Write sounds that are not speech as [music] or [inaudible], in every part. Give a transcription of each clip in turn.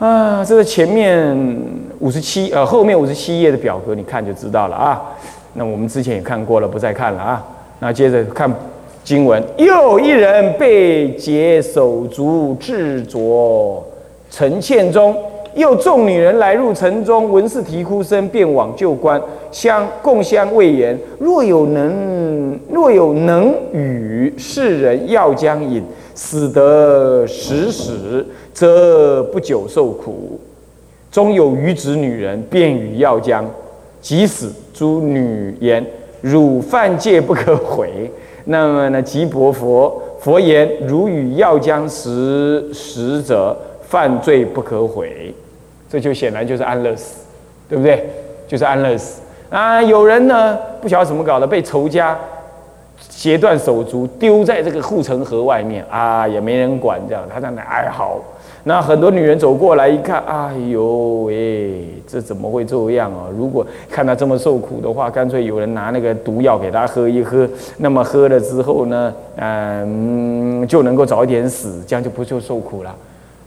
啊，这个前面五十七呃后面五十七页的表格，你看就知道了啊。那我们之前也看过了，不再看了啊。那接着看经文，又一人被劫手足至着城堑中，又众女人来入城中，闻是啼哭声，便往旧关相共相谓言：若有能，若有能与世人药将饮，死得食死，则不久受苦。终有余子女人，便与药将，即死。诸女言：汝犯戒不可悔。那么呢？即薄佛佛言：汝与药将食食者，犯罪不可悔。这就显然就是安乐死，对不对？就是安乐死啊！有人呢，不晓得怎么搞的，被仇家截断手足，丢在这个护城河外面啊，也没人管，这样他在那哀嚎。那很多女人走过来一看，哎呦喂，这怎么会这样啊？如果看他这么受苦的话，干脆有人拿那个毒药给他喝一喝，那么喝了之后呢，嗯，就能够早一点死，这样就不就受苦了。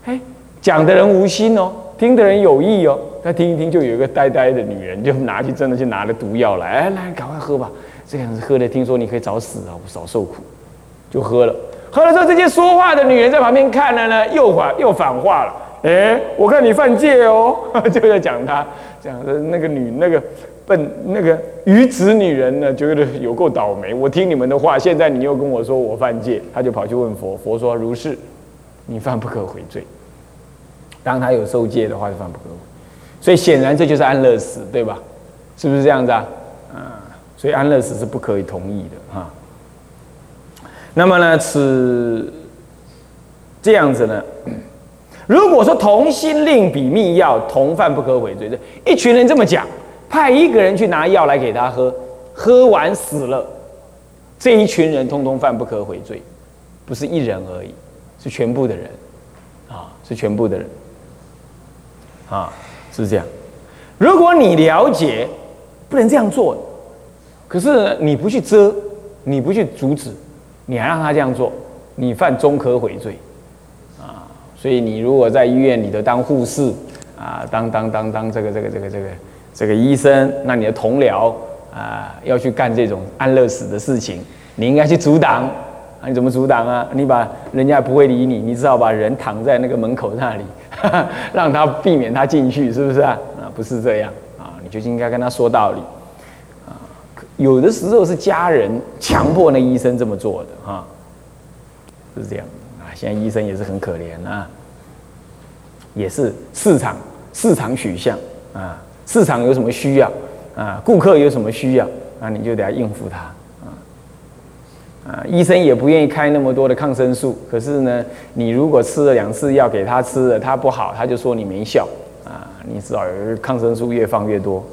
哎，讲的人无心哦，听的人有意哦。他听一听，就有一个呆呆的女人，就拿去真的去拿了毒药来，哎，来赶快喝吧，这样子喝了，听说你可以早死啊，少受苦，就喝了。喝了之后，这些说话的女人在旁边看了呢，又反又反话了。哎，我看你犯戒哦，[laughs] 就在讲他，讲的那个女那个笨那个愚子女人呢，觉得有够倒霉。我听你们的话，现在你又跟我说我犯戒，他就跑去问佛，佛说如是，你犯不可悔罪。当他有受戒的话，就犯不可悔。所以显然这就是安乐死，对吧？是不是这样子啊？所以安乐死是不可以同意的哈。那么呢，此这样子呢？如果说同心令比密药，同犯不可悔罪。这一群人这么讲，派一个人去拿药来给他喝，喝完死了，这一群人通通犯不可悔罪，不是一人而已，是全部的人，啊，是全部的人，啊，是这样。如果你了解不能这样做，可是你不去遮，你不去阻止。你还让他这样做，你犯中可悔罪，啊！所以你如果在医院里头当护士，啊，当当当当这个这个这个这个这个医生，那你的同僚啊要去干这种安乐死的事情，你应该去阻挡啊！你怎么阻挡啊？你把人家不会理你，你只好把人躺在那个门口那里，[laughs] 让他避免他进去，是不是啊？啊，不是这样啊！你就应该跟他说道理。有的时候是家人强迫那医生这么做的哈，是这样啊。现在医生也是很可怜啊，也是市场市场取向啊，市场有什么需要啊，顾客有什么需要啊，你就得要应付他啊啊。医生也不愿意开那么多的抗生素，可是呢，你如果吃了两次药给他吃了，他不好，他就说你没效啊，你知道抗生素越放越多。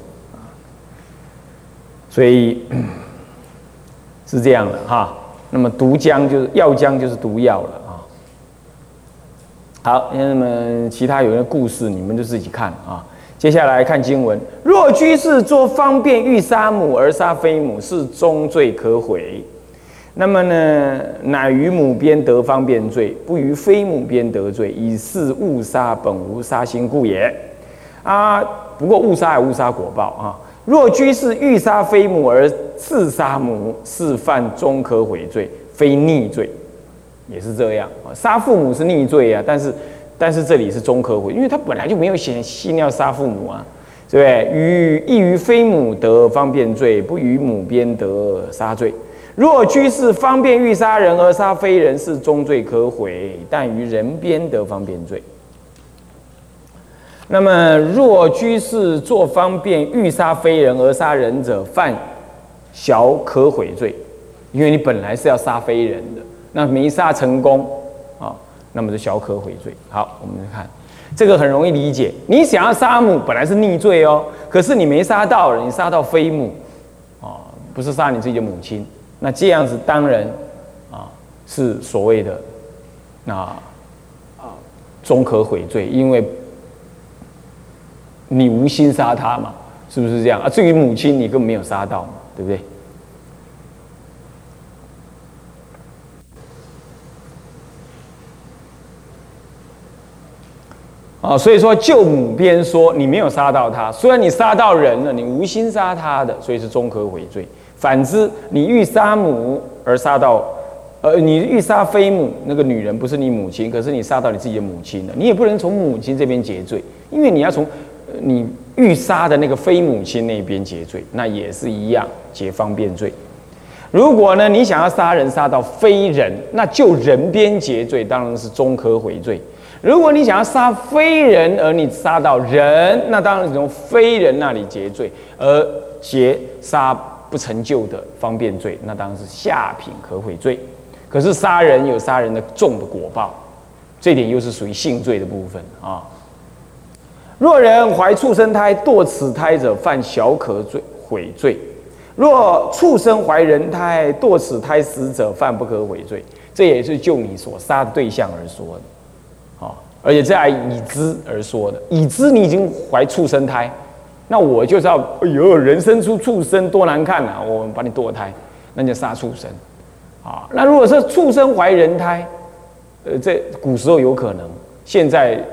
所以是这样的哈，那么毒浆就是药浆就是毒药了啊。好，那么其他有些故事你们就自己看啊。接下来看经文：若居士作方便欲杀母而杀非母，是终罪可悔。那么呢，乃于母边得方便罪，不于非母边得罪，以是误杀本无杀心故也。啊，不过误杀也误杀果报啊。若居士欲杀非母而刺杀母，是犯中可悔罪，非逆罪，也是这样啊。杀父母是逆罪啊，但是但是这里是中可悔，因为他本来就没有显心要杀父母啊，对不对？于亦于非母得方便罪，不于母边得杀罪。若居士方便欲杀人而杀非人，是中罪可悔，但于人边得方便罪。那么，若居士作方便欲杀非人而杀人者，犯小可悔罪，因为你本来是要杀非人的，那没杀成功啊，那么是小可悔罪。好，我们来看这个很容易理解。你想要杀母，本来是逆罪哦，可是你没杀到，你杀到非母，啊，不是杀你自己的母亲，那这样子当然啊是所谓的那啊中可悔罪，因为。你无心杀他嘛？是不是这样啊？至于母亲，你根本没有杀到嘛，对不对？啊，所以说就母边说，你没有杀到他，虽然你杀到人了，你无心杀他的，所以是中可悔罪。反之，你欲杀母而杀到，呃，你欲杀非母，那个女人不是你母亲，可是你杀到你自己的母亲了，你也不能从母亲这边结罪，因为你要从你欲杀的那个非母亲那边结罪，那也是一样结方便罪。如果呢，你想要杀人杀到非人，那就人边结罪，当然是中可悔罪。如果你想要杀非人，而你杀到人，那当然是从非人那里结罪，而结杀不成就的方便罪，那当然是下品可悔罪。可是杀人有杀人的重的果报，这点又是属于性罪的部分啊。若人怀畜生胎堕此胎者，犯小可罪悔罪；若畜生怀人胎堕此胎死者，犯不可悔罪。这也是就你所杀的对象而说的。而且这还已知而说的，已知你已经怀畜生胎，那我就知道，哎呦，人生出畜生多难看呐！我们把你堕胎，那就杀畜生，啊，那如果是畜生怀人胎，呃，这古时候有可能，现在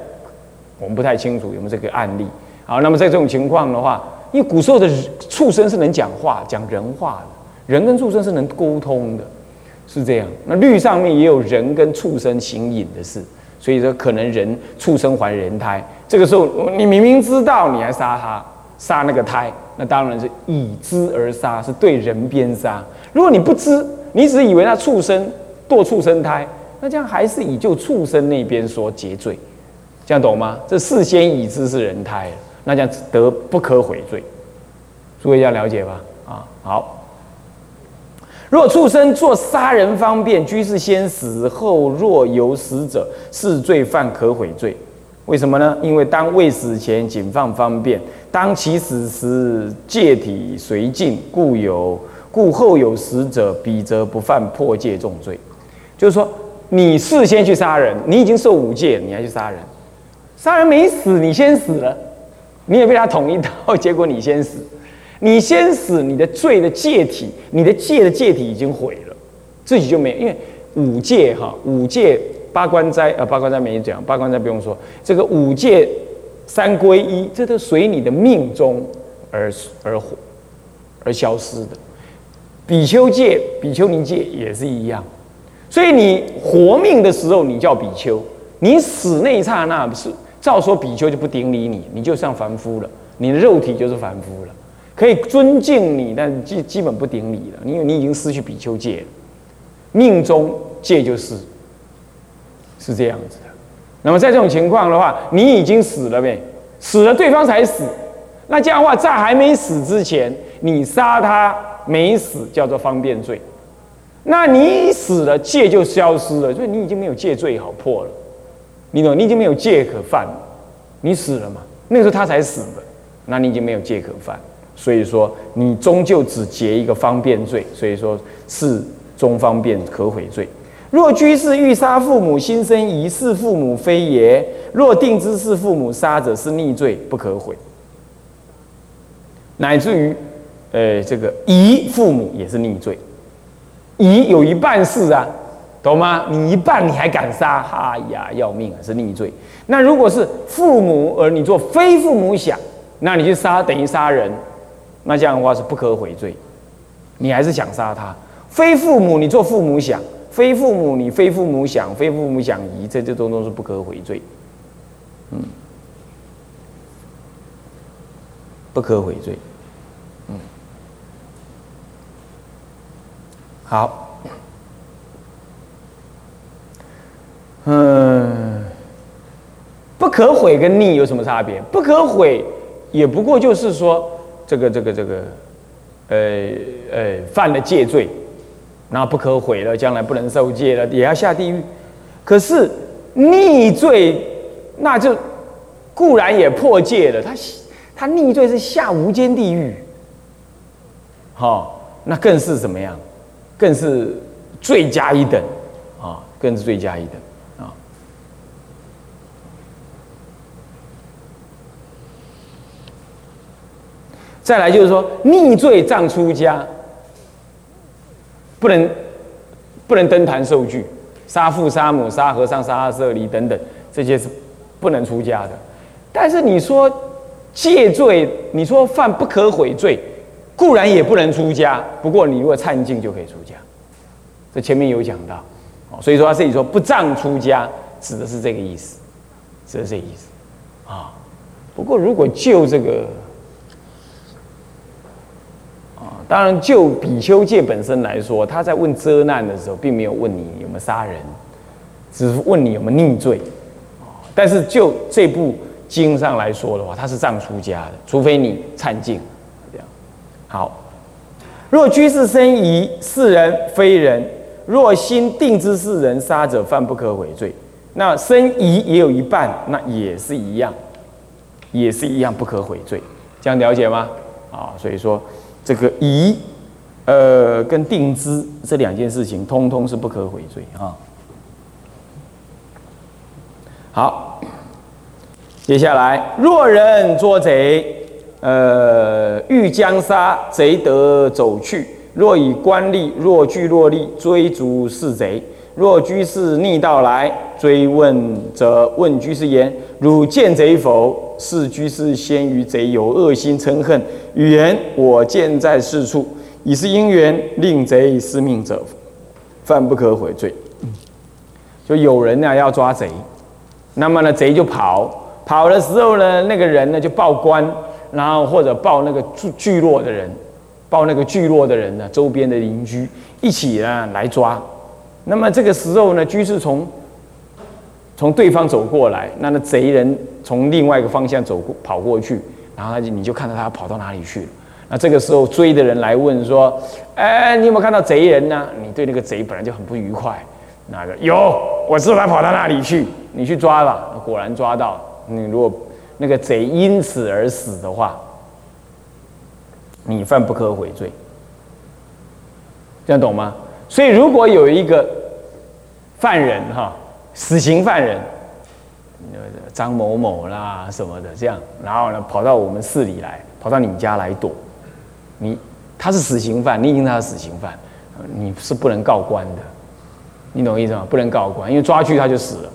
我们不太清楚有没有这个案例。好，那么在这种情况的话，因为古时候的畜生是能讲话、讲人话的，人跟畜生是能沟通的，是这样。那律上面也有人跟畜生行隐的事。所以说，可能人畜生怀人胎，这个时候你明明知道，你还杀他，杀那个胎，那当然是以知而杀，是对人边杀。如果你不知，你只以为那畜生堕畜生胎，那这样还是以就畜生那边说结罪，这样懂吗？这事先已知是人胎，那这样得不可悔罪。诸位要了解吧？啊，好。若畜生做杀人方便，居士先死后，若有死者，是罪犯可悔罪。为什么呢？因为当未死前仅放方便，当其死时戒体随尽，故有故后有死者，彼则不犯破戒重罪。就是说，你事先去杀人，你已经受五戒，你还去杀人，杀人没死，你先死了，你也被他捅一刀，结果你先死。你先死，你的罪的戒体，你的戒的戒体已经毁了，自己就没，因为五戒哈，五戒八关斋啊，八关斋没讲，八关斋不用说，这个五戒三归一，这都随你的命中而而而消失的。比丘戒、比丘尼戒也是一样，所以你活命的时候你叫比丘，你死那一刹那是照说比丘就不顶礼你，你就像凡夫了，你的肉体就是凡夫了。可以尊敬你，但基基本不顶礼了，因为你已经失去比丘戒了。命中戒就是是这样子的。那么在这种情况的话，你已经死了呗？死了，对方才死。那这样的话，在还没死之前，你杀他没死，叫做方便罪。那你死了，戒就消失了，所以你已经没有戒罪好破了。你懂？你已经没有戒可犯。你死了嘛？那个时候他才死的，那你已经没有戒可犯。所以说，你终究只结一个方便罪，所以说是中方便可悔罪。若居士欲杀父母，心生疑是父母非也；若定知是父母杀者，是逆罪，不可悔。乃至于，呃，这个疑父母也是逆罪，疑有一半是啊，懂吗？你一半你还敢杀？哈呀，要命啊，是逆罪。那如果是父母而你做非父母想，那你去杀等于杀人。那这样的话是不可悔罪，你还是想杀他？非父母，你做父母想；非父母，你非父母想；非父母想疑，这这种都是不可悔罪。嗯，不可悔罪。嗯，好。嗯，不可悔跟逆有什么差别？不可悔也不过就是说。这个这个这个，呃呃，犯了戒罪，那不可悔了，将来不能受戒了，也要下地狱。可是逆罪，那就固然也破戒了，他他逆罪是下无间地狱，好，那更是怎么样？更是罪加一等啊，更是罪加一等。再来就是说，逆罪葬出家，不能不能登坛受具，杀父杀母杀和尚杀阿舍离等等，这些是不能出家的。但是你说戒罪，你说犯不可悔罪，固然也不能出家。不过你如果忏敬就可以出家。这前面有讲到，哦，所以说他自己说不仗出家，指的是这个意思，指的是这个意思啊。不过如果就这个啊，当然就比丘戒本身来说，他在问遮难的时候，并没有问你有没有杀人，只是问你有没有逆罪但是就这部经上来说的话，他是藏出家的，除非你忏敬，这样。好，若居士生疑是人非人。若心定之是人杀者，犯不可悔罪。那生疑也有一半，那也是一样，也是一样不可悔罪。这样了解吗？啊，所以说这个疑，呃，跟定知这两件事情，通通是不可悔罪啊。好，接下来，若人捉贼，呃，欲将杀贼得走去。若以官吏，若聚若利，追逐是贼；若居士逆道来追问，则问居士言：“汝见贼否？”是居士先于贼有恶心嗔恨，语言：“我见在是处，已是因缘，令贼失命者，犯不可悔罪。”就有人呢要抓贼，那么呢贼就跑，跑的时候呢，那个人呢就报官，然后或者报那个聚聚落的人。报那个聚落的人呢，周边的邻居一起呢来抓。那么这个时候呢，居士从从对方走过来，那那贼人从另外一个方向走过跑过去，然后他就你就看到他跑到哪里去了。那这个时候追的人来问说：“哎，你有没有看到贼人呢？”你对那个贼本来就很不愉快，那个有，我知道他跑到哪里去，你去抓吧。果然抓到。你如果那个贼因此而死的话。你犯不可悔罪，这样懂吗？所以如果有一个犯人哈，死刑犯人，张某某啦什么的这样，然后呢跑到我们市里来，跑到你们家来躲，你他是死刑犯，你已经他是死刑犯，你是不能告官的，你懂意思吗？不能告官，因为抓去他就死了。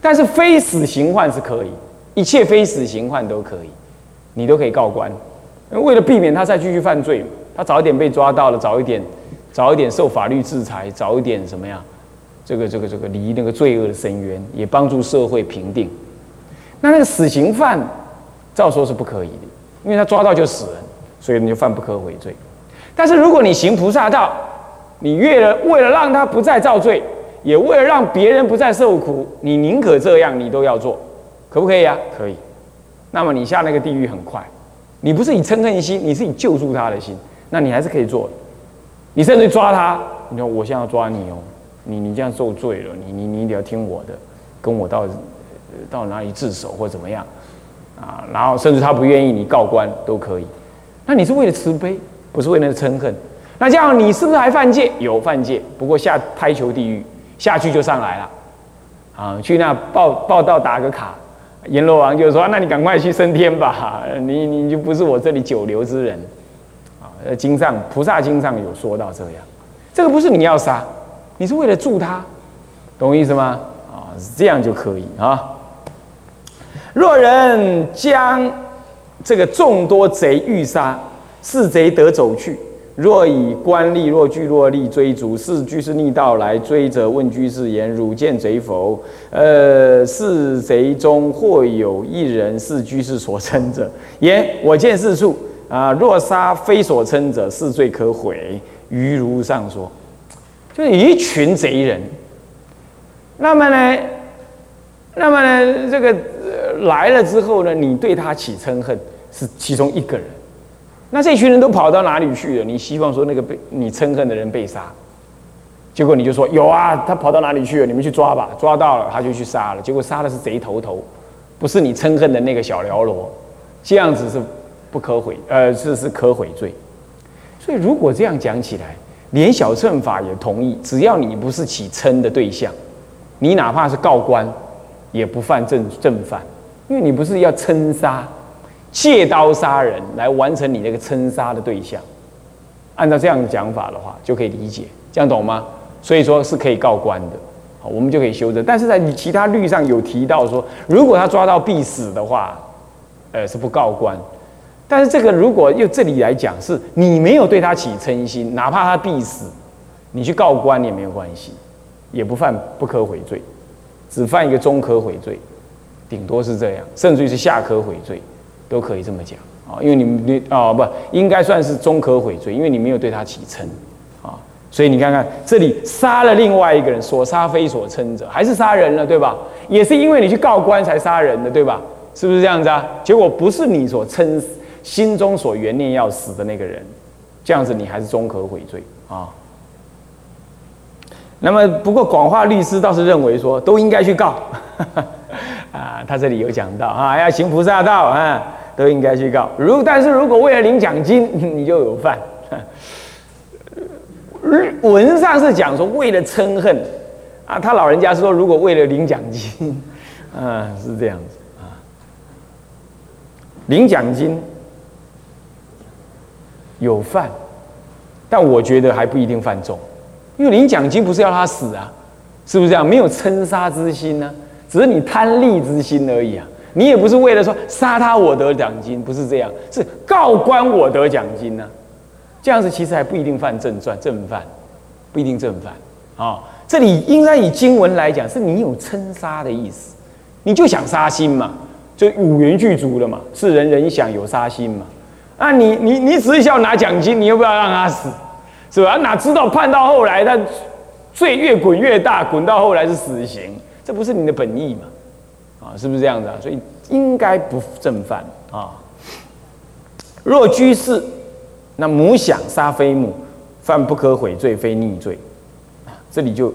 但是非死刑犯是可以，一切非死刑犯都可以，你都可以告官。为了避免他再继续犯罪，他早一点被抓到了，早一点，早一点受法律制裁，早一点什么呀？这个这个这个离那个罪恶的深渊，也帮助社会平定。那那个死刑犯，照说是不可以的，因为他抓到就死人，所以你就犯不可悔罪。但是如果你行菩萨道，你为了为了让他不再造罪，也为了让别人不再受苦，你宁可这样，你都要做，可不可以啊？可以。那么你下那个地狱很快。你不是以嗔恨心，你是以救助他的心，那你还是可以做的。你甚至抓他，你说我现在要抓你哦，你你这样受罪了，你你你一定要听我的，跟我到到哪里自首或怎么样啊？然后甚至他不愿意，你告官都可以。那你是为了慈悲，不是为了嗔恨。那这样你是不是还犯戒？有犯戒，不过下拍球地狱下去就上来了啊，去那报报道打个卡。阎罗王就说：“那你赶快去升天吧，你你就不是我这里久留之人。”啊，经上菩萨经上有说到这样，这个不是你要杀，你是为了助他，懂我意思吗？啊，这样就可以啊。若人将这个众多贼欲杀，是贼得走去。若以官吏，若聚若利追逐，是居士逆道来追者，问居士言：汝见贼否？呃，是贼中或有一人是居士所称者，言我见是处啊。若杀非所称者，是罪可悔。于如上说，就是一群贼人。那么呢，那么呢，这个来了之后呢，你对他起嗔恨，是其中一个人。那这群人都跑到哪里去了？你希望说那个被你憎恨的人被杀，结果你就说有啊，他跑到哪里去了？你们去抓吧，抓到了他就去杀了。结果杀的是贼头头，不是你憎恨的那个小喽啰，这样子是不可悔，呃，是是可悔罪。所以如果这样讲起来，连小乘法也同意，只要你不是起嗔的对象，你哪怕是告官，也不犯正正犯，因为你不是要嗔杀。借刀杀人来完成你那个称杀的对象，按照这样的讲法的话，就可以理解，这样懂吗？所以说是可以告官的，好我们就可以修正。但是在你其他律上有提到说，如果他抓到必死的话，呃，是不告官。但是这个如果用这里来讲，是你没有对他起嗔心，哪怕他必死，你去告官也没有关系，也不犯不可悔罪，只犯一个中可悔罪，顶多是这样，甚至于是下可悔罪，都可以这么讲啊。因为你们你啊不应该算是中可悔罪，因为你没有对他起嗔啊。所以你看看，这里杀了另外一个人，所杀非所称者，还是杀人了，对吧？也是因为你去告官才杀人的，对吧？是不是这样子啊？结果不是你所称心中所缘念要死的那个人，这样子你还是终可悔罪啊。那么不过广化律师倒是认为说都应该去告 [laughs] 啊，他这里有讲到啊，要行菩萨道啊，都应该去告。如但是如果为了领奖金，[laughs] 你就有犯。[laughs] 文上是讲说为了嗔恨啊，他老人家说如果为了领奖金，啊是这样子啊，领奖金有犯，但我觉得还不一定犯重，因为领奖金不是要他死啊，是不是这样？没有嗔杀之心呢，只是你贪利之心而已啊，你也不是为了说杀他我得奖金，不是这样，是告官我得奖金呢。这样子其实还不一定犯正传正犯，不一定正犯啊。这里应该以经文来讲，是你有嗔杀的意思，你就想杀心嘛，就五元具足了嘛。是人人想有杀心嘛？啊，你你你只是要拿奖金，你又不要让他死，是吧？哪知道判到后来，他罪越滚越大，滚到后来是死刑，这不是你的本意嘛？啊，是不是这样子啊？所以应该不正犯啊。若居士。那母想杀非母，犯不可悔罪，非逆罪。这里就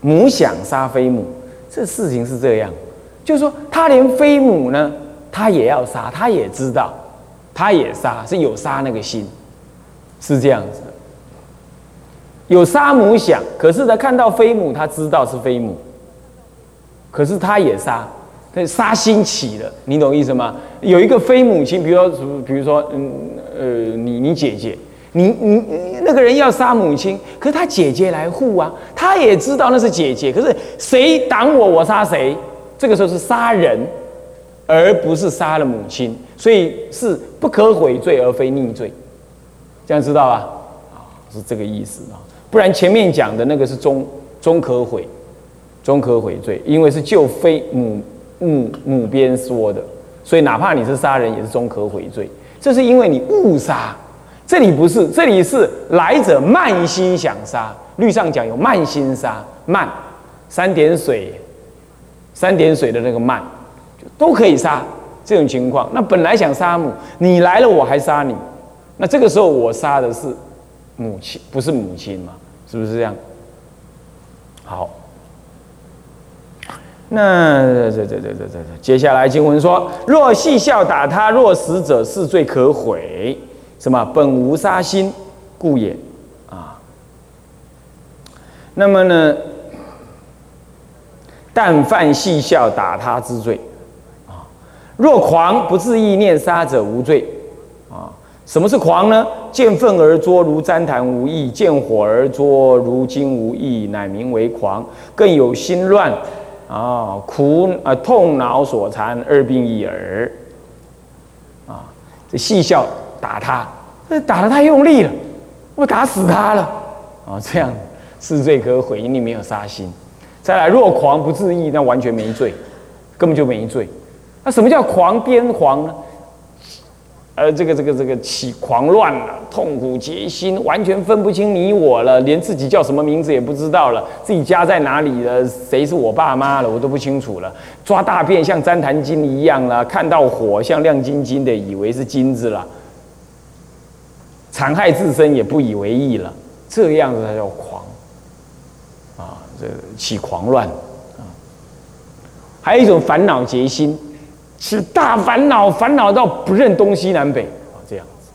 母想杀非母，这事情是这样，就是说他连非母呢，他也要杀，他也知道，他也杀，是有杀那个心，是这样子的。有杀母想，可是他看到非母，他知道是非母，可是他也杀。他杀心起了，你懂意思吗？有一个非母亲，比如说，比如说，嗯，呃，你你姐姐，你你那个人要杀母亲，可是他姐姐来护啊，他也知道那是姐姐，可是谁挡我，我杀谁，这个时候是杀人，而不是杀了母亲，所以是不可悔罪而非逆罪，这样知道吧？啊，是这个意思啊，不然前面讲的那个是中中可悔，中可悔罪，因为是救非母。母母边说的，所以哪怕你是杀人，也是终可悔罪。这是因为你误杀，这里不是，这里是来者慢心想杀。律上讲有慢心杀，慢三点水，三点水的那个慢，都可以杀。这种情况，那本来想杀母，你来了我还杀你，那这个时候我杀的是母亲，不是母亲嘛？是不是这样？好。那这这这这这这，接下来经文说：若戏笑打他，若死者是罪可悔。什么？本无杀心，故也。啊。那么呢？但犯戏笑打他之罪。若狂不自意念杀者无罪。啊。什么是狂呢？见粪而作，如旃檀无益；见火而作，如金无益，乃名为狂。更有心乱。啊，苦啊，痛恼所缠，二病一耳。啊，这戏笑打他，这打得太用力了，我打死他了。啊，这样是罪可悔，你没有杀心。再来，若狂不自意，那完全没罪，根本就没罪。那什么叫狂癫狂呢？呃，这个这个这个起狂乱了，痛苦结心，完全分不清你我了，连自己叫什么名字也不知道了，自己家在哪里了，谁是我爸妈了，我都不清楚了。抓大便像粘檀金一样了，看到火像亮晶晶的，以为是金子了，残害自身也不以为意了，这样子才叫狂啊！这起狂乱啊！还有一种烦恼结心。是大烦恼，烦恼到不认东西南北啊，这样子。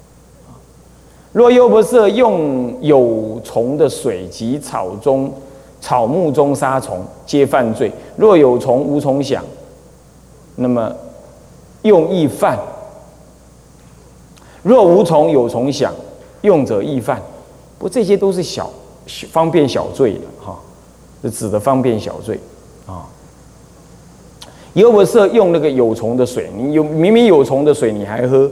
若又不是用有虫的水及草中、草木中杀虫，皆犯罪。若有虫无虫想，那么用易犯；若无虫有虫想，用者易犯。不，这些都是小方便小罪的哈。是指的方便小罪啊。又不是用那个有虫的水，你有明明有虫的水你还喝，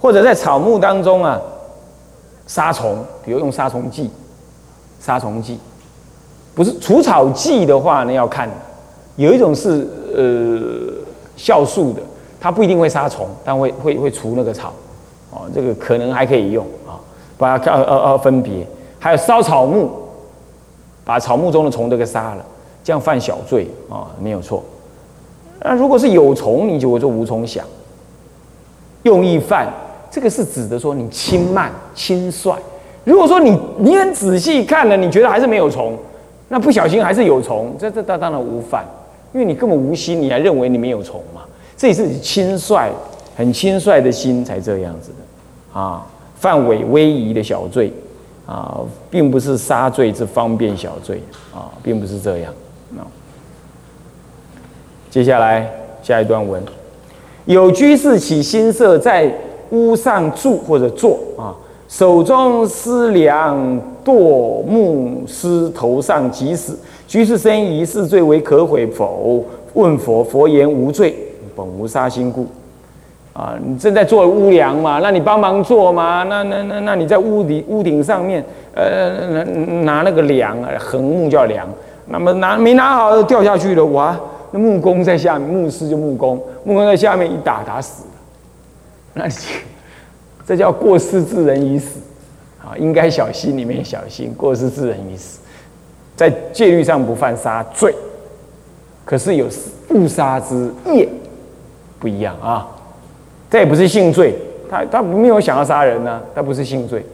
或者在草木当中啊杀虫，比如用杀虫剂，杀虫剂不是除草剂的话呢要看，有一种是呃酵素的，它不一定会杀虫，但会会会除那个草，哦，这个可能还可以用啊，把它呃呃分别，还有烧草木，把草木中的虫都给杀了，这样犯小罪啊，没有错。那如果是有虫，你就会做无虫想，用意犯，这个是指的说你轻慢轻率。如果说你你很仔细看了，你觉得还是没有虫，那不小心还是有虫，这这当当然无犯，因为你根本无心，你还认为你没有虫嘛？这也是你轻率、很轻率的心才这样子的啊，范围微夷的小罪啊，并不是杀罪之方便小罪啊，并不是这样。接下来下一段文，有居士起心色在屋上住或者坐啊，手中思量堕木师头上即死，居士生疑是罪为可悔否？问佛，佛言无罪，本无杀心故。啊，你正在做屋梁嘛？那你帮忙做嘛？那那那那你在屋顶屋顶上面，呃，拿那个梁啊，横木叫梁，那么拿没拿好掉下去了，哇！木工在下面，牧师就木工，木工在下面一打打死了，那这叫过失致人于死啊！应该小心里面小心，过失致人于死，在戒律上不犯杀罪，可是有误杀之业不一样啊！这也不是性罪，他他没有想要杀人呢，他不是性罪，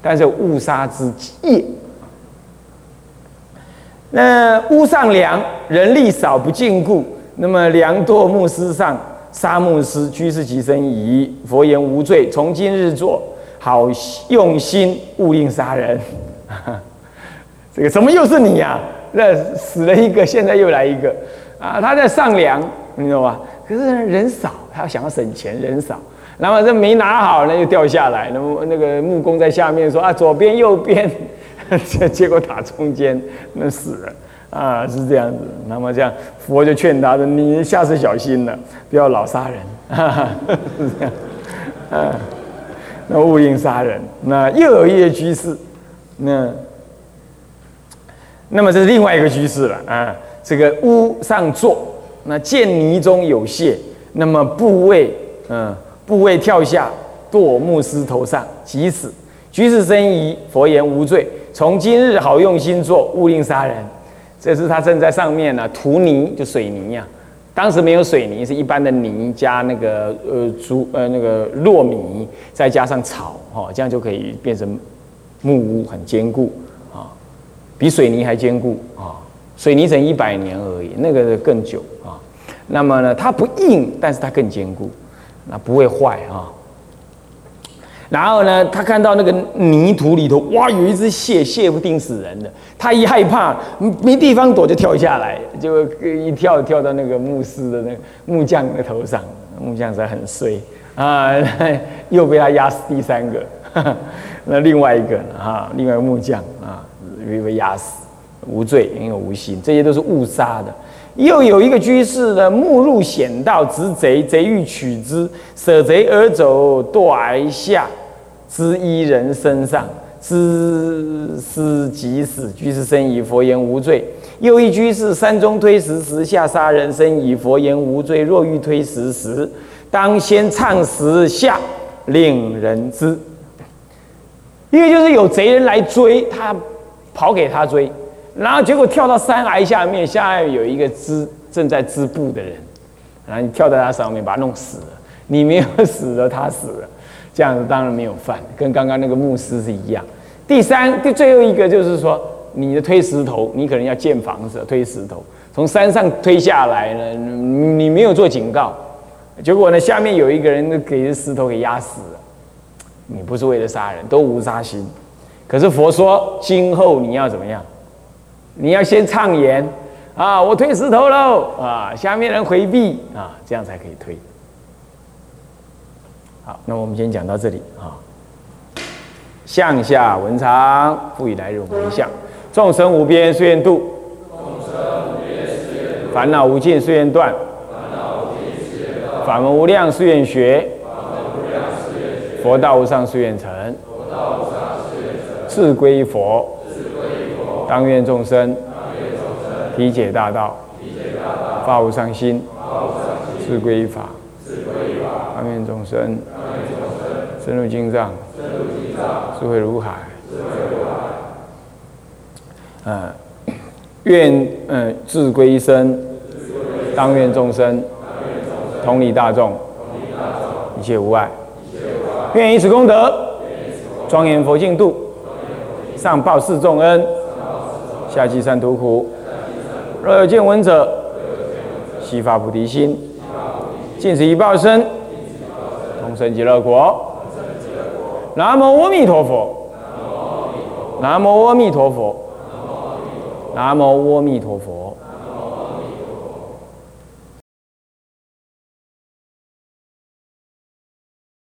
但是误杀之业。那屋上梁人力少不禁锢，那么梁多牧师上杀牧师，居士即生疑。佛言无罪，从今日做好用心，勿令杀人。[laughs] 这个怎么又是你呀？那死了一个，现在又来一个啊！他在上梁，你知道吧？可是人少，他想要省钱，人少，然后这没拿好，那就掉下来。那么那个木工在下面说啊，左边右边。结 [laughs] 结果打中间，那死了啊，是这样子。那么这样，佛就劝他说：“你下次小心了，不要老杀人。” [laughs] 是这样，啊，那勿应杀人。那又有一个居士，那那么这是另外一个居士了啊。这个屋上坐，那见泥中有蟹，那么部位，嗯，部位跳下堕牧师头上，即死。居士生疑，佛言无罪。从今日好用心做，勿令杀人。这是他正在上面呢，涂泥就水泥呀。当时没有水泥，是一般的泥加那个呃竹呃那个糯米，再加上草哈，这样就可以变成木屋，很坚固啊，比水泥还坚固啊。水泥整一百年而已，那个更久啊。那么呢，它不硬，但是它更坚固，那不会坏啊。然后呢，他看到那个泥土里头，哇，有一只蟹，蟹不定死人的。他一害怕，没地方躲，就跳下来，就一跳跳到那个牧师的那个木匠的头上。木匠是很衰啊，[laughs] 又被他压死第三个。[laughs] 那另外一个哈，另外一个木匠啊，又被压死，无罪，因为无心，这些都是误杀的。又有一个居士呢，目入险道，执贼，贼欲取之，舍贼而走，堕而下。之一人身上，之思即死。居士生以，佛言无罪。又一居士山中推石石下杀人，生以，佛言无罪。若欲推石石，当先唱石下，令人知。因为就是有贼人来追他，跑给他追，然后结果跳到山崖下面，下面有一个织正在织布的人，然后你跳在他上面，把他弄死了。你没有死了，他死了。这样子当然没有犯，跟刚刚那个牧师是一样。第三，第最后一个就是说，你的推石头，你可能要建房子，推石头从山上推下来呢，你没有做警告，结果呢，下面有一个人给石头给压死了。你不是为了杀人，都无杀心。可是佛说，今后你要怎么样？你要先畅言啊，我推石头喽啊，下面人回避啊，这样才可以推。好，那我们先讲到这里啊。向下文长，复以来日回向。众生无边誓愿度，烦恼无尽誓愿断，法门无量誓愿学，佛道无上誓愿成，自归佛，当愿众生体解大道，发无上心，自归法，当愿众生深入经藏，智慧如海。嗯，愿嗯自归一生，当愿众生同理大众，一切无碍。愿以此功德，庄严佛净土，上报四重恩，下济三途苦。若有见闻者，悉发菩提心，尽此一报身，生极乐国。南无阿弥陀佛。南无阿弥陀佛。南无阿弥陀佛。